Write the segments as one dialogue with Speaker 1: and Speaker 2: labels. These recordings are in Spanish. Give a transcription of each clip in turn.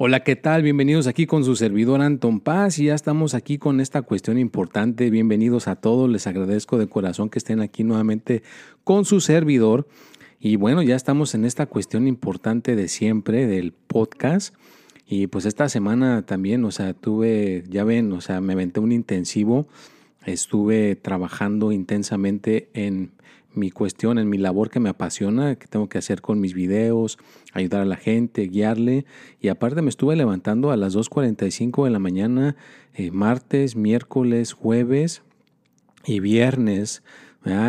Speaker 1: Hola, ¿qué tal? Bienvenidos aquí con su servidor Anton Paz y ya estamos aquí con esta cuestión importante. Bienvenidos a todos, les agradezco de corazón que estén aquí nuevamente con su servidor. Y bueno, ya estamos en esta cuestión importante de siempre del podcast. Y pues esta semana también, o sea, tuve, ya ven, o sea, me aventé un intensivo, estuve trabajando intensamente en mi cuestión, en mi labor que me apasiona, que tengo que hacer con mis videos, ayudar a la gente, guiarle. Y aparte me estuve levantando a las 2.45 de la mañana, eh, martes, miércoles, jueves y viernes,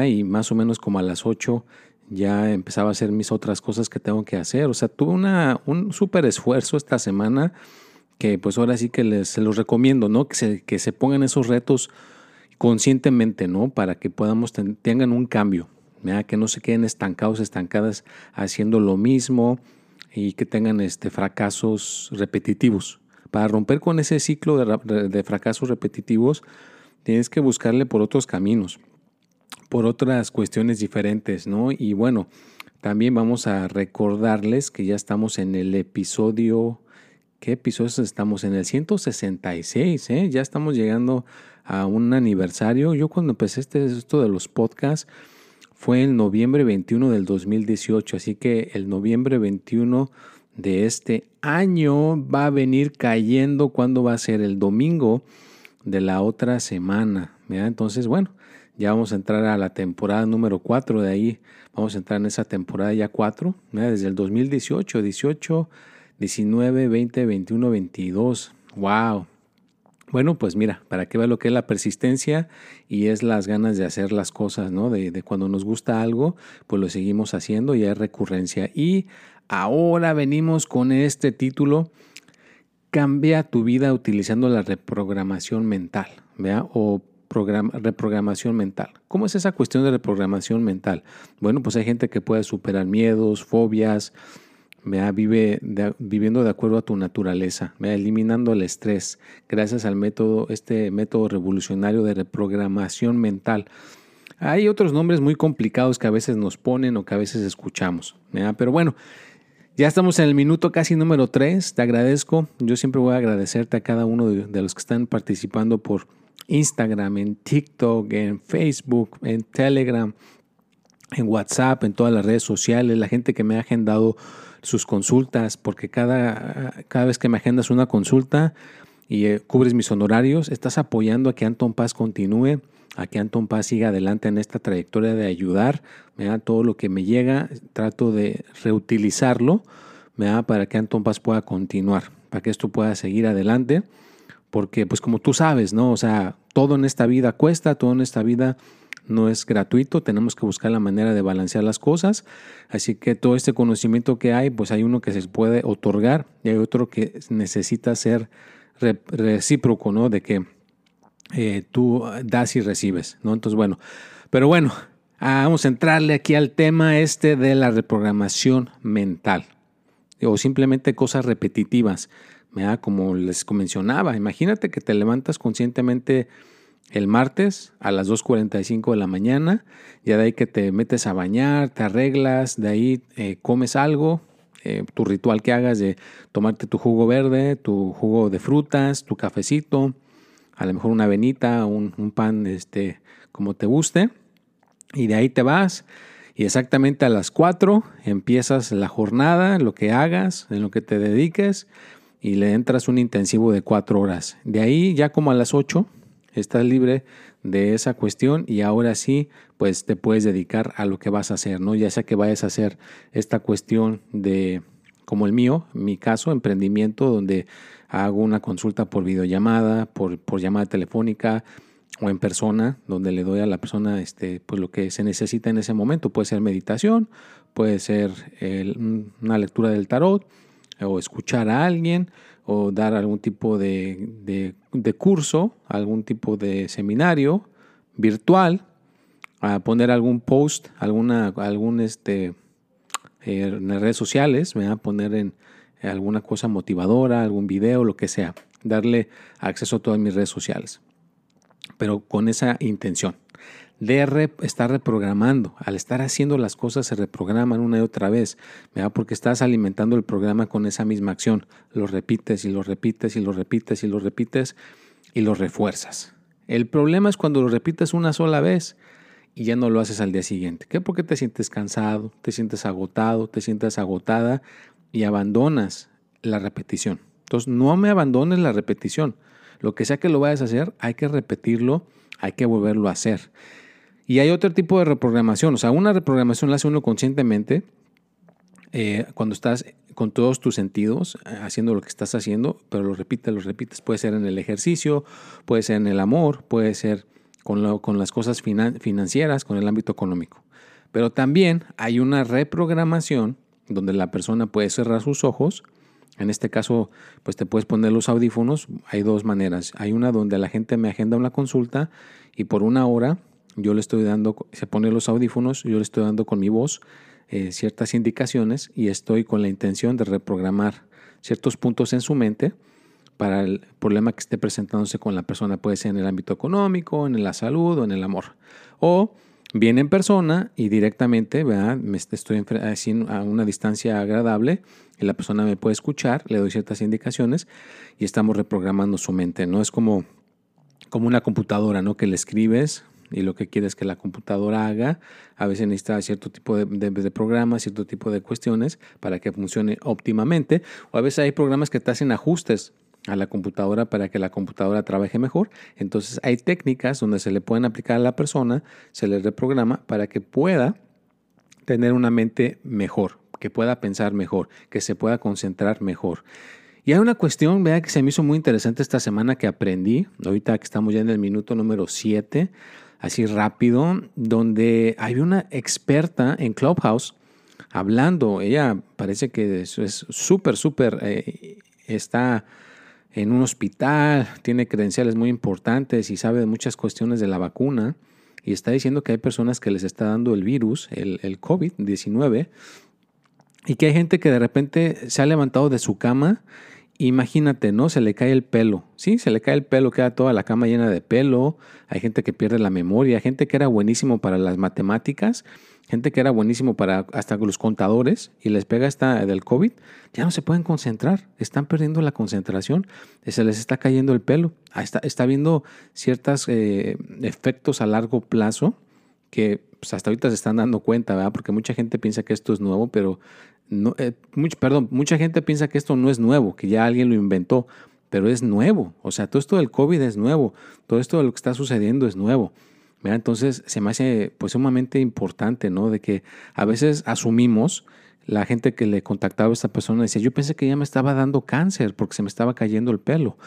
Speaker 1: y más o menos como a las 8 ya empezaba a hacer mis otras cosas que tengo que hacer. O sea, tuve una, un súper esfuerzo esta semana que pues ahora sí que les, se los recomiendo, ¿no? Que se, que se pongan esos retos conscientemente, ¿no? Para que podamos, tengan un cambio que no se queden estancados, estancadas haciendo lo mismo y que tengan este, fracasos repetitivos. Para romper con ese ciclo de, fracasos repetitivos, tienes que buscarle por otros caminos, por otras cuestiones diferentes, ¿no? Y bueno, también vamos a recordarles que ya estamos en el episodio, ¿qué episodios estamos? En el 166, ¿eh? Ya estamos llegando a un aniversario. Yo cuando empecé este, esto de los podcasts, fue el noviembre 21 del 2018, así que el noviembre 21 de este año va a venir cayendo cuando va a ser el domingo de la otra semana. Entonces, bueno, ya vamos a entrar a la temporada número 4 de ahí. Vamos a entrar en esa temporada ya 4, desde el 2018, 18, 19, 20, 21, 22. ¡Wow! Bueno, pues mira, para que vea lo que es la persistencia y es las ganas de hacer las cosas, ¿no? De, de, cuando nos gusta algo, pues lo seguimos haciendo y hay recurrencia. Y ahora venimos con este título, Cambia tu vida utilizando la reprogramación mental, ¿vea? O reprogramación mental. ¿Cómo es esa cuestión de reprogramación mental? Bueno, pues hay gente que puede superar miedos, fobias, vive viviendo de acuerdo a tu naturaleza, eliminando el estrés gracias al método, este método revolucionario de reprogramación mental. Hay otros nombres muy complicados que a veces nos ponen o que a veces escuchamos, pero bueno, ya estamos en el minuto casi número 3, te agradezco, yo siempre voy a agradecerte a cada uno de los que están participando por Instagram, en TikTok, en Facebook, en Telegram, en WhatsApp, en todas las redes sociales, la gente que me ha agendado sus consultas, porque cada, cada vez que me agendas una consulta y eh, cubres mis honorarios, estás apoyando a que Anton Paz continúe, a que Anton Paz siga adelante en esta trayectoria de ayudar. da Todo lo que me llega, trato de reutilizarlo da para que Anton Paz pueda continuar, para que esto pueda seguir adelante. Porque, pues como tú sabes, ¿no? O sea, todo en esta vida cuesta, todo en esta vida no es gratuito, tenemos que buscar la manera de balancear las cosas. Así que todo este conocimiento que hay, pues hay uno que se puede otorgar y hay otro que necesita ser recíproco, ¿no? De que eh, tú das y recibes, ¿no? Entonces, bueno, pero bueno, vamos a entrarle aquí al tema este de la reprogramación mental o simplemente cosas repetitivas, Como les mencionaba, imagínate que te levantas conscientemente el martes a las 2.45 de la mañana, ya de ahí que te metes a bañar, te arreglas, de ahí eh, comes algo, eh, tu ritual que hagas de tomarte tu jugo verde, tu jugo de frutas, tu cafecito, a lo mejor una avenita, un, un pan, este, como te guste, y de ahí te vas. Y exactamente a las 4 empiezas la jornada, lo que hagas, en lo que te dediques, y le entras un intensivo de 4 horas. De ahí ya como a las 8 estás libre de esa cuestión y ahora sí, pues te puedes dedicar a lo que vas a hacer, ¿no? Ya sea que vayas a hacer esta cuestión de, como el mío, mi caso, emprendimiento, donde hago una consulta por videollamada, por, por llamada telefónica o en persona, donde le doy a la persona este, pues lo que se necesita en ese momento. Puede ser meditación, puede ser una lectura del tarot o escuchar a alguien o dar algún tipo de, curso, algún tipo de seminario virtual a poner algún post, alguna, algún este, eh, en redes sociales, a poner en alguna cosa motivadora, algún video, lo que sea, darle acceso a todas mis redes sociales, pero con esa intención de estar reprogramando. Al estar haciendo las cosas se reprograman una y otra vez, ¿verdad? porque estás alimentando el programa con esa misma acción. Lo repites y lo repites y lo repites y lo repites y lo refuerzas. El problema es cuando lo repites una sola vez y ya no lo haces al día siguiente. ¿Qué? Porque te sientes cansado, te sientes agotado, te sientes agotada y abandonas la repetición. Entonces, no me abandones la repetición. Lo que sea que lo vayas a hacer, hay que repetirlo, hay que volverlo a hacer. Y hay otro tipo de reprogramación. O sea, una reprogramación la hace uno conscientemente eh, cuando estás con todos tus sentidos eh, haciendo lo que estás haciendo, pero lo repites, lo repites. Puede ser en el ejercicio, puede ser en el amor, puede ser con, con las cosas financieras, con el ámbito económico. Pero también hay una reprogramación donde la persona puede cerrar sus ojos. En este caso, pues te puedes poner los audífonos. Hay dos maneras. Hay una donde la gente me agenda una consulta y por una hora yo le estoy dando, se pone los audífonos, yo le estoy dando con mi voz eh, ciertas indicaciones y estoy con la intención de reprogramar ciertos puntos en su mente para el problema que esté presentándose con la persona. Puede ser en el ámbito económico, en la salud o en el amor. O viene en persona y directamente, Me estoy a una distancia agradable y la persona me puede escuchar, le doy ciertas indicaciones y estamos reprogramando su mente. No es como, como una computadora, ¿no? Que le escribes y lo que quieres que la computadora haga. A veces necesita cierto tipo de, de, programas, cierto tipo de cuestiones para que funcione óptimamente. O a veces hay programas que te hacen ajustes a la computadora para que la computadora trabaje mejor. Entonces hay técnicas donde se le pueden aplicar a la persona, se le reprograma para que pueda tener una mente mejor, que pueda pensar mejor, que se pueda concentrar mejor. Y hay una cuestión, vea que se me hizo muy interesante esta semana que aprendí, ahorita que estamos ya en el minuto número 7, así rápido, donde hay una experta en Clubhouse hablando. Ella parece que es súper, súper, eh, está en un hospital, tiene credenciales muy importantes y sabe de muchas cuestiones de la vacuna. Y está diciendo que hay personas que les está dando el virus, el, el COVID-19, y que hay gente que de repente se ha levantado de su cama Imagínate, ¿no? Se le cae el pelo. Sí, se le cae el pelo, queda toda la cama llena de pelo. Hay gente que pierde la memoria, gente que era buenísimo para las matemáticas, gente que era buenísimo para hasta los contadores y les pega esta del COVID, ya no se pueden concentrar, están perdiendo la concentración, se les está cayendo el pelo. Está, está viendo ciertos eh, efectos a largo plazo que pues, hasta ahorita se están dando cuenta, ¿verdad? Porque mucha gente piensa que esto es nuevo, pero eh, perdón, mucha gente piensa que esto no es nuevo, que ya alguien lo inventó, pero es nuevo. O sea, todo esto del COVID es nuevo, todo esto de lo que está sucediendo es nuevo. Entonces se me hace pues sumamente importante, ¿no? De que a veces asumimos, la gente que le contactaba a esta persona decía, yo pensé que ya me estaba dando cáncer porque se me estaba cayendo el pelo.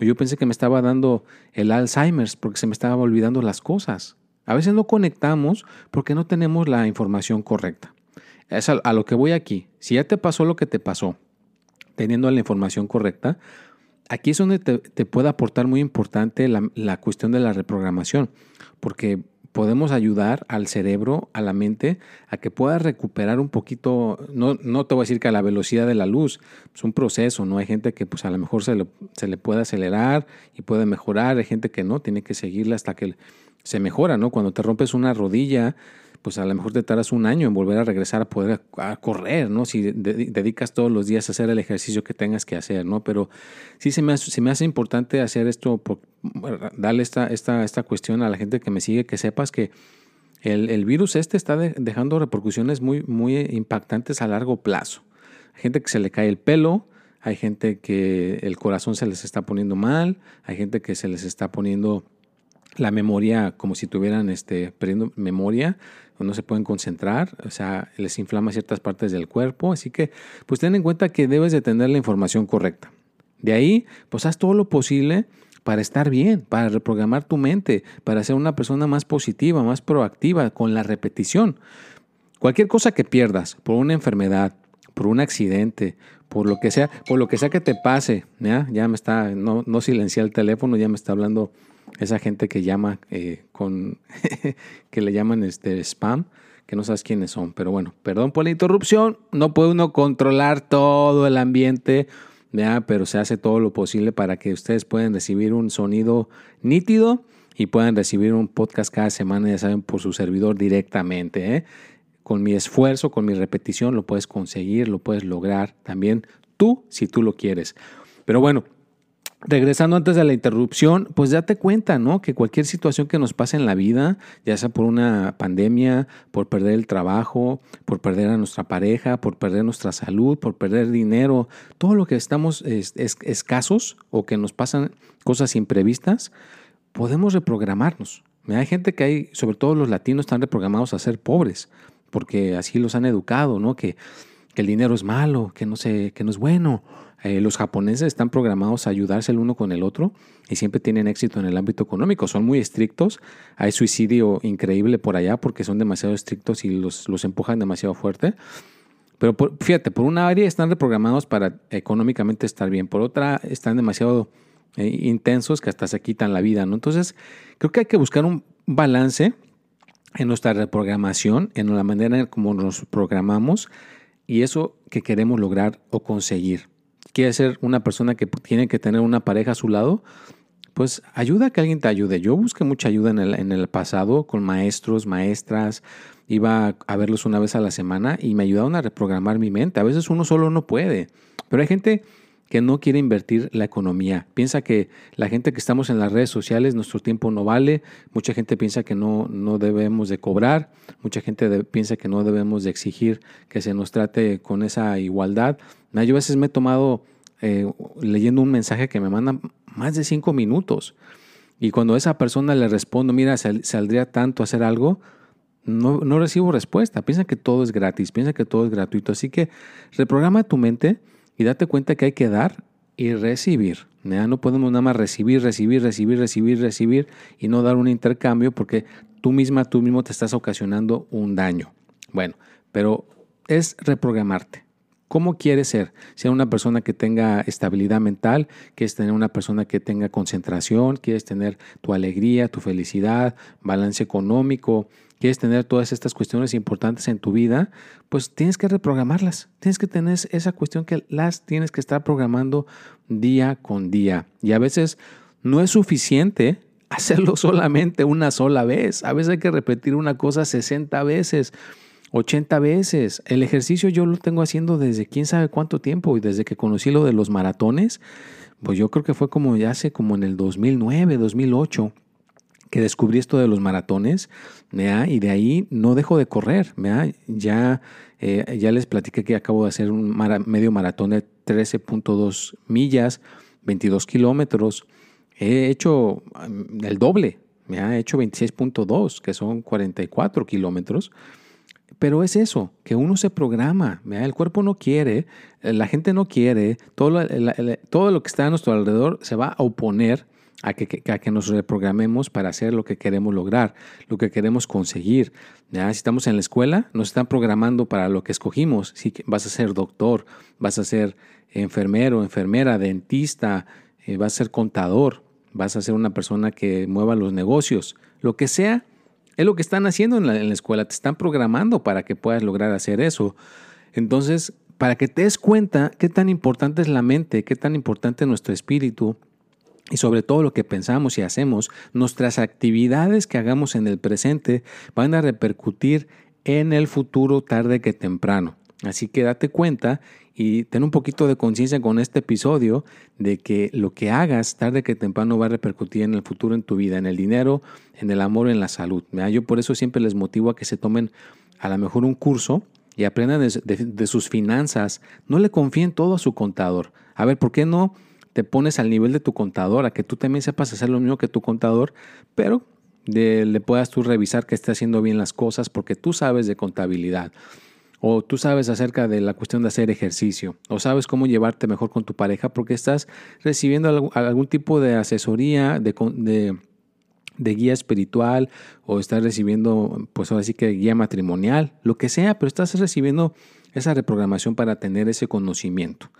Speaker 1: O yo pensé que me estaba dando el Alzheimer's porque se me estaba olvidando las cosas. A veces no conectamos porque no tenemos la información correcta. Es a, lo que voy aquí. Si ya te pasó lo que te pasó, teniendo la información correcta, aquí es donde te, puede aportar muy importante la, cuestión de la reprogramación, porque podemos ayudar al cerebro, a la mente, a que pueda recuperar un poquito, no, no te voy a decir que a la velocidad de la luz, es un proceso, ¿no? Hay gente que pues a lo mejor se, se le puede acelerar y puede mejorar, hay gente que no, tiene que seguirla hasta que se mejora, ¿no? Cuando te rompes una rodilla, pues a lo mejor te tardas un año en volver a regresar a poder a, correr, ¿no? Si dedicas todos los días a hacer el ejercicio que tengas que hacer, ¿no? Pero sí se me hace, me hace importante hacer esto, por, darle esta, esta, esta cuestión a la gente que me sigue, que sepas que el, virus este está dejando repercusiones muy, muy impactantes a largo plazo. Hay gente que se le cae el pelo, hay gente que el corazón se les está poniendo mal, hay gente que se les está poniendo la memoria como si tuvieran este, perdiendo memoria, o no se pueden concentrar, o sea, les inflama ciertas partes del cuerpo, así que pues ten en cuenta que debes de tener la información correcta. De ahí, pues haz todo lo posible para estar bien, para reprogramar tu mente, para ser una persona más positiva, más proactiva con la repetición. Cualquier cosa que pierdas por una enfermedad, por un accidente, por lo que sea, por lo que sea que te pase, ya, me está, no, no el teléfono, ya me está hablando esa gente que llama eh, con, que le llaman este spam, que no sabes quiénes son. Pero bueno, perdón por la interrupción, no puede uno controlar todo el ambiente, pero se hace todo lo posible para que ustedes puedan recibir un sonido nítido y puedan recibir un podcast cada semana, ya saben, por su servidor directamente. ¿eh? Con mi esfuerzo, con mi repetición, lo puedes conseguir, lo puedes lograr también tú, si tú lo quieres. Pero bueno, Regresando antes de la interrupción, pues date cuenta, ¿no? Que cualquier situación que nos pase en la vida, ya sea por una pandemia, por perder el trabajo, por perder a nuestra pareja, por perder nuestra salud, por perder dinero, todo lo que estamos escasos o que nos pasan cosas imprevistas, podemos reprogramarnos. Hay gente que hay, sobre todo los latinos, están reprogramados a ser pobres, porque así los han educado, ¿no? Que, que el dinero es malo, que no, sé, que no es bueno eh, los japoneses están programados a ayudarse el uno con el otro y siempre tienen éxito en el ámbito económico. Son muy estrictos. Hay suicidio increíble por allá porque son demasiado estrictos y los, empujan demasiado fuerte. Pero fíjate, por una área están reprogramados para económicamente estar bien, por otra están demasiado eh, intensos que hasta se quitan la vida. Entonces, creo que hay que buscar un balance en nuestra reprogramación, en la manera en cómo nos programamos y eso que queremos lograr o conseguir quiere ser una persona que tiene que tener una pareja a su lado, pues ayuda a que alguien te ayude. Yo busqué mucha ayuda en el, en el pasado con maestros, maestras, iba a verlos una vez a la semana y me ayudaron a reprogramar mi mente. A veces uno solo no puede, pero hay gente que no quiere invertir la economía. Piensa que la gente que estamos en las redes sociales, nuestro tiempo no vale. Mucha gente piensa que no, no debemos de cobrar. Mucha gente piensa que no debemos de exigir que se nos trate con esa igualdad. Yo a veces me he tomado eh, leyendo un mensaje que me mandan más de cinco minutos. Y cuando a esa persona le respondo, mira, saldría tanto hacer algo, no, no, recibo respuesta. Piensa que todo es gratis, piensa que todo es gratuito. Así que reprograma tu mente y date cuenta que hay que dar y recibir. No podemos nada más recibir, recibir, recibir, recibir, recibir y no dar un intercambio porque tú misma, tú mismo te estás ocasionando un daño. Bueno, pero es reprogramarte. ¿Cómo quieres ser? Ser una persona que tenga estabilidad mental, quieres tener una persona que tenga concentración, quieres tener tu alegría, tu felicidad, balance económico, quieres tener todas estas cuestiones importantes en tu vida, pues tienes que reprogramarlas. Tienes que tener esa cuestión que las tienes que estar programando día con día. Y a veces no es suficiente hacerlo solamente una sola vez. A veces hay que repetir una cosa 60 veces. 80 veces. El ejercicio yo lo tengo haciendo desde quién sabe cuánto tiempo y desde que conocí lo de los maratones, pues yo creo que fue como ya hace como en el 2009, 2008 que descubrí esto de los maratones, y de ahí no dejo de correr. Ya, eh, ya les platiqué que acabo de hacer un medio maratón de 13.2 millas, 22 kilómetros. He hecho mm, el doble, me ha hecho 26.2, que son 44 kilómetros. Pero es eso, que uno se programa, el cuerpo no quiere, la gente no quiere, todo todo lo que está a nuestro alrededor se va a oponer a que, que, nos reprogramemos para hacer lo que queremos lograr, lo que queremos conseguir. Si estamos en la escuela, nos están programando para lo que escogimos. Si vas a ser doctor, vas a ser enfermero, enfermera, dentista, eh, vas a ser contador, vas a ser una persona que mueva los negocios, lo que sea, es lo que están haciendo en la, escuela. Te están programando para que puedas lograr hacer eso. Entonces, para que te des cuenta qué tan importante es la mente, qué tan importante es nuestro espíritu, y sobre todo lo que pensamos y hacemos, nuestras actividades que hagamos en el presente van a repercutir en el futuro tarde que temprano. Así que date cuenta y ten un poquito de conciencia con este episodio de que lo que hagas tarde que temprano va a repercutir en el futuro en tu vida, en el dinero, en el amor, en la salud. Yo por eso siempre les motivo a que se tomen a lo mejor un curso y aprendan de, sus finanzas. No le confíen todo a su contador. A ver, ¿por qué no? te pones al nivel de tu contador, a que tú también sepas hacer lo mismo que tu contador, pero le puedas tú revisar que esté haciendo bien las cosas porque tú sabes de contabilidad o tú sabes acerca de la cuestión de hacer ejercicio, o sabes cómo llevarte mejor con tu pareja porque estás recibiendo algún tipo de asesoría, de, de, guía espiritual, o estás recibiendo, pues ahora sí que guía matrimonial, lo que sea, pero estás recibiendo esa reprogramación para tener ese conocimiento.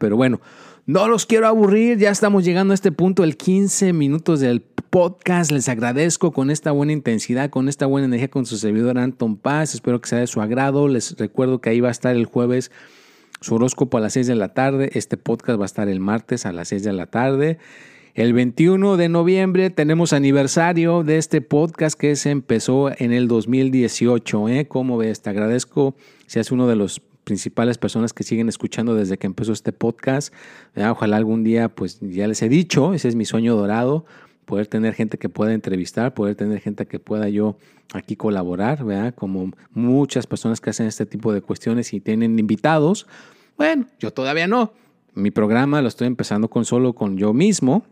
Speaker 1: Pero bueno, no los quiero aburrir, ya estamos llegando a este punto, el 15 minutos del podcast. Les agradezco con esta buena intensidad, con esta buena energía con su servidor Anton Paz. Espero que sea de su agrado. Les recuerdo que ahí va a estar el jueves su horóscopo a las 6 de la tarde. Este podcast va a estar el martes a las 6 de la tarde. El 21 de noviembre tenemos aniversario de este podcast que se empezó en el 2018. ¿eh? ¿Cómo ves? Te agradezco si es uno de los principales personas que siguen escuchando desde que empezó este podcast. Ojalá algún día, pues ya les he dicho, ese es mi sueño dorado, poder tener gente que pueda entrevistar, poder tener gente que pueda yo aquí colaborar, ¿verdad? Como muchas personas que hacen este tipo de cuestiones y tienen invitados. Bueno, yo todavía no. Mi programa lo estoy empezando con solo con yo mismo,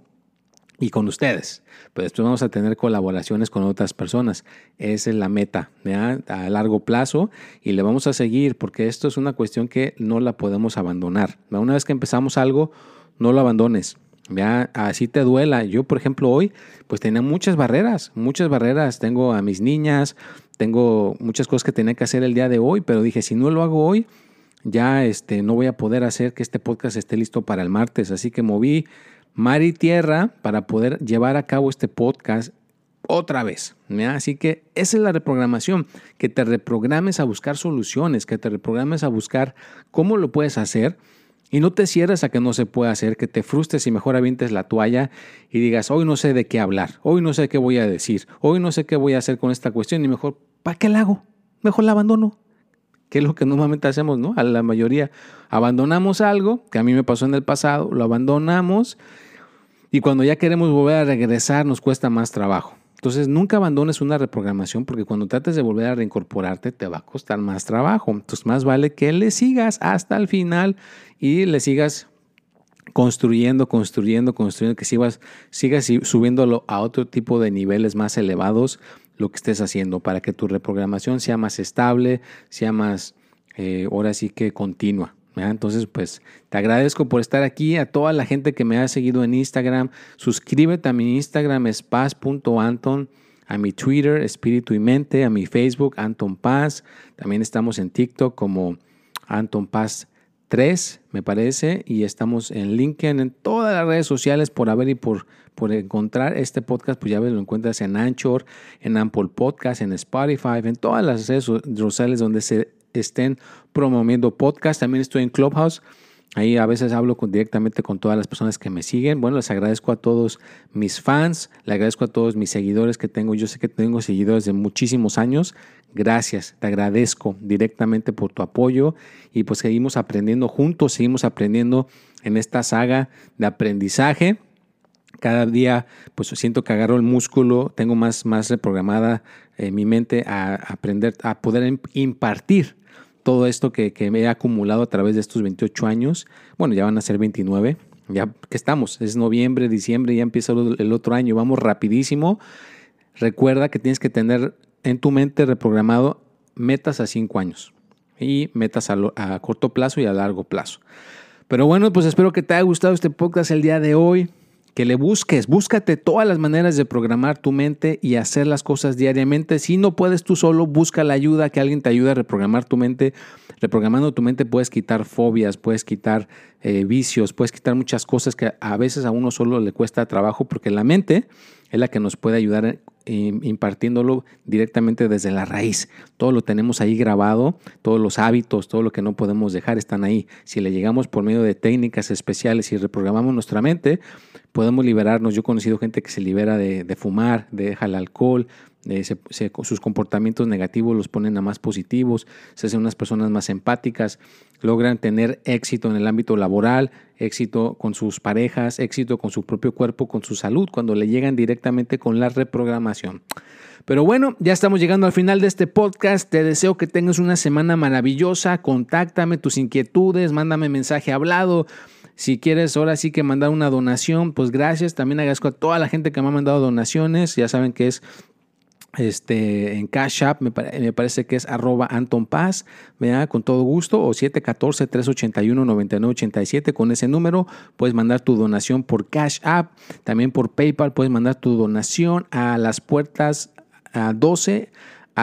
Speaker 1: y con ustedes. Pero después vamos a tener colaboraciones con otras personas. Esa es la meta a largo plazo y le vamos a seguir porque esto es una cuestión que no la podemos abandonar. Una vez que empezamos algo, no lo abandones. ¿Ya? Así te duela. Yo, por ejemplo, hoy pues tenía muchas barreras, muchas barreras. Tengo a mis niñas, tengo muchas cosas que tenía que hacer el día de hoy, pero dije, si no lo hago hoy, ya este, no voy a poder hacer que este podcast esté listo para el martes. Así que moví mar y tierra para poder llevar a cabo este podcast otra vez. Así que esa es la reprogramación, que te reprogrames a buscar soluciones, que te reprogrames a buscar cómo lo puedes hacer y no te cierres a que no se pueda hacer, que te frustres y mejor avientes la toalla y digas, hoy no sé de qué hablar, hoy no sé qué voy a decir, hoy no sé qué voy a hacer con esta cuestión y mejor, ¿para qué la hago? Mejor la abandono que es lo que normalmente hacemos, ¿no? A la mayoría abandonamos algo, que a mí me pasó en el pasado, lo abandonamos y cuando ya queremos volver a regresar nos cuesta más trabajo. Entonces nunca abandones una reprogramación porque cuando trates de volver a reincorporarte te va a costar más trabajo. Entonces más vale que le sigas hasta el final y le sigas construyendo, construyendo, construyendo, que sigas, sigas subiéndolo a otro tipo de niveles más elevados lo que estés haciendo para que tu reprogramación sea más estable, sea más, eh, ahora sí que continua. Entonces, pues te agradezco por estar aquí, a toda la gente que me ha seguido en Instagram. Suscríbete a mi Instagram, es paz.anton, a mi Twitter, Espíritu y Mente, a mi Facebook, Anton Paz. También estamos en TikTok como Anton Paz 3, me parece, y estamos en LinkedIn, en todas las redes sociales por haber y por, por encontrar este podcast, pues ya ves, lo encuentras en Anchor, en Apple Podcast, en Spotify, en todas las redes sociales donde se estén promoviendo podcast. También estoy en Clubhouse. Ahí a veces hablo directamente con todas las personas que me siguen. Bueno, les agradezco a todos mis fans, le agradezco a todos mis seguidores que tengo. Yo sé que tengo seguidores de muchísimos años. Gracias, te agradezco directamente por tu apoyo y pues seguimos aprendiendo juntos, seguimos aprendiendo en esta saga de aprendizaje. Cada día pues siento que agarro el músculo, tengo más, más reprogramada eh, mi mente a aprender, a poder impartir todo esto que, me he acumulado a través de estos 28 años, bueno, ya van a ser 29, ya que estamos, es noviembre, diciembre, ya empieza el otro año, vamos rapidísimo. Recuerda que tienes que tener en tu mente reprogramado metas a 5 años y metas a, a corto plazo y a largo plazo. Pero bueno, pues espero que te haya gustado este podcast el día de hoy que le busques, búscate todas las maneras de programar tu mente y hacer las cosas diariamente. Si no puedes tú solo, busca la ayuda, que alguien te ayude a reprogramar tu mente. Reprogramando tu mente puedes quitar fobias, puedes quitar eh, vicios, puedes quitar muchas cosas que a veces a uno solo le cuesta trabajo porque la mente es la que nos puede ayudar impartiéndolo directamente desde la raíz. Todo lo tenemos ahí grabado, todos los hábitos, todo lo que no podemos dejar están ahí. Si le llegamos por medio de técnicas especiales y reprogramamos nuestra mente, podemos liberarnos. Yo he conocido gente que se libera de, fumar, de dejar el alcohol, sus comportamientos negativos los ponen a más positivos, se hacen unas personas más empáticas, logran tener éxito en el ámbito laboral, éxito con sus parejas, éxito con su propio cuerpo, con su salud, cuando le llegan directamente con la reprogramación. Pero bueno, ya estamos llegando al final de este podcast. Te deseo que tengas una semana maravillosa. Contáctame tus inquietudes, mándame mensaje hablado. Si quieres ahora sí que mandar una donación, pues gracias. También agradezco a toda la gente que me ha mandado donaciones. Ya saben que es este, en Cash App, me, parece que es arroba Anton Paz, con todo gusto, o 714-381-9987, con ese número puedes mandar tu donación por Cash App, también por PayPal puedes mandar tu donación a las puertas a 12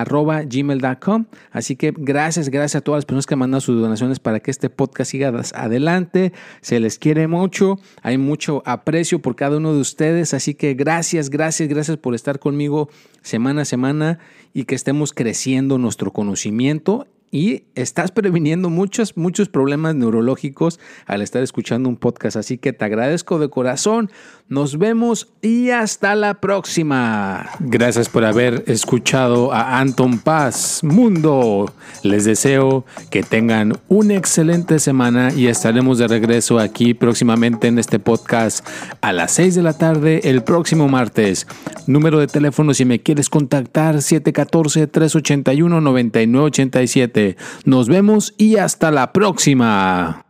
Speaker 1: arroba gmail.com. Así que gracias, gracias a todas las personas que han mandado sus donaciones para que este podcast siga adelante. Se les quiere mucho, hay mucho aprecio por cada uno de ustedes. Así que gracias, gracias, gracias por estar conmigo semana a semana y que estemos creciendo nuestro conocimiento y estás previniendo muchos, muchos problemas neurológicos al estar escuchando un podcast. Así que te agradezco de corazón. Nos vemos y hasta la próxima. Gracias por haber escuchado a Anton Paz Mundo. Les deseo que tengan una excelente semana y estaremos de regreso aquí próximamente en este podcast a las 6 de la tarde el próximo martes. Número de teléfono si me quieres contactar 714-381-9987. Nos vemos y hasta la próxima.